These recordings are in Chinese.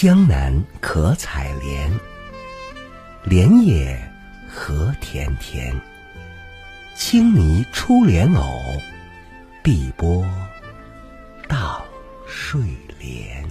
江南可采莲，莲叶何田田。青泥出莲藕，碧波荡睡莲。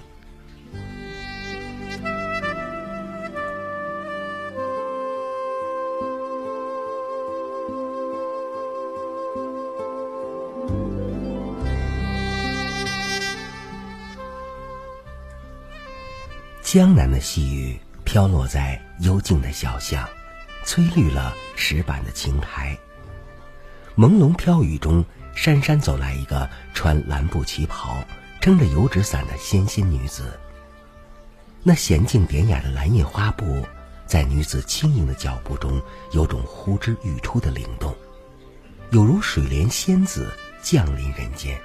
江南的细雨飘落在幽静的小巷，催绿了石板的青苔。朦胧飘雨中，姗姗走来一个穿蓝布旗袍、撑着油纸伞的纤纤女子。那娴静典雅的蓝印花布，在女子轻盈的脚步中，有种呼之欲出的灵动，有如水莲仙子降临人间。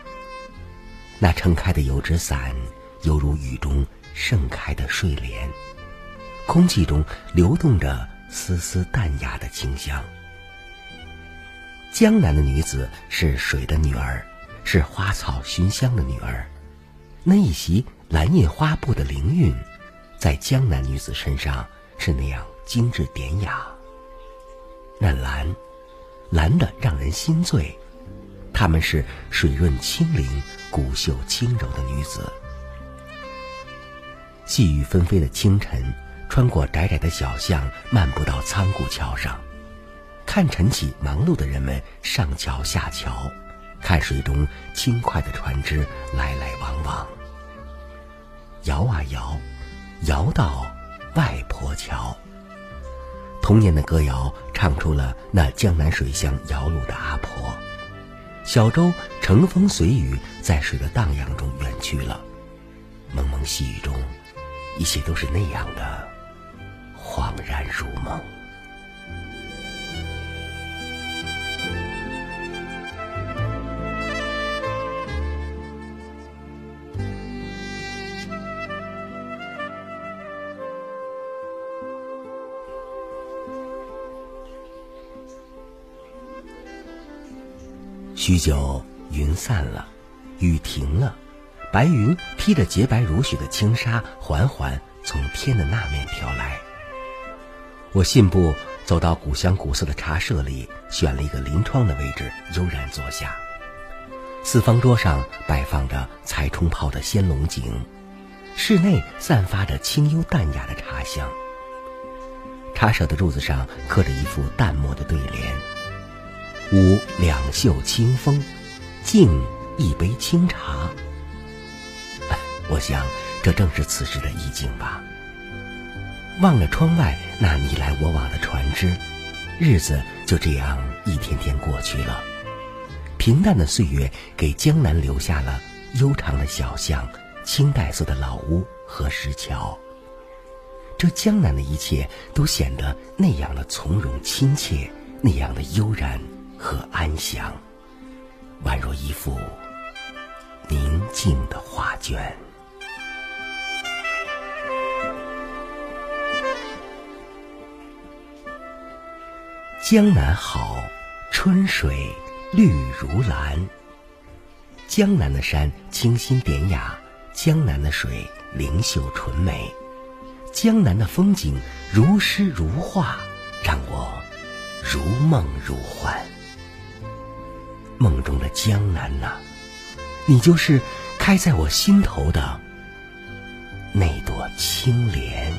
那撑开的油纸伞，犹如雨中。盛开的睡莲，空气中流动着丝丝淡雅的清香。江南的女子是水的女儿，是花草熏香的女儿。那一袭蓝印花布的灵韵，在江南女子身上是那样精致典雅。那蓝，蓝的让人心醉。她们是水润清灵、骨秀轻柔的女子。细雨纷飞的清晨，穿过窄窄的小巷，漫步到仓库桥上，看晨起忙碌的人们上桥下桥，看水中轻快的船只来来往往。摇啊摇，摇到外婆桥。童年的歌谣唱出了那江南水乡摇橹的阿婆。小舟乘风随雨，在水的荡漾中远去了。蒙蒙细雨中。一切都是那样的恍然如梦。许久，云散了，雨停了。白云披着洁白如雪的轻纱，缓缓从天的那面飘来。我信步走到古香古色的茶舍里，选了一个临窗的位置，悠然坐下。四方桌上摆放着才冲泡的鲜龙井，室内散发着清幽淡雅的茶香。茶舍的柱子上刻着一副淡墨的对联：“吾两袖清风，敬一杯清茶。”我想，这正是此时的意境吧。望着窗外那你来我往的船只，日子就这样一天天过去了。平淡的岁月给江南留下了悠长的小巷、青黛色的老屋和石桥。这江南的一切都显得那样的从容亲切，那样的悠然和安详，宛若一幅宁静的画卷。江南好，春水绿如蓝。江南的山清新典雅，江南的水灵秀纯美，江南的风景如诗如画，让我如梦如幻。梦中的江南呐，你就是开在我心头的那朵青莲。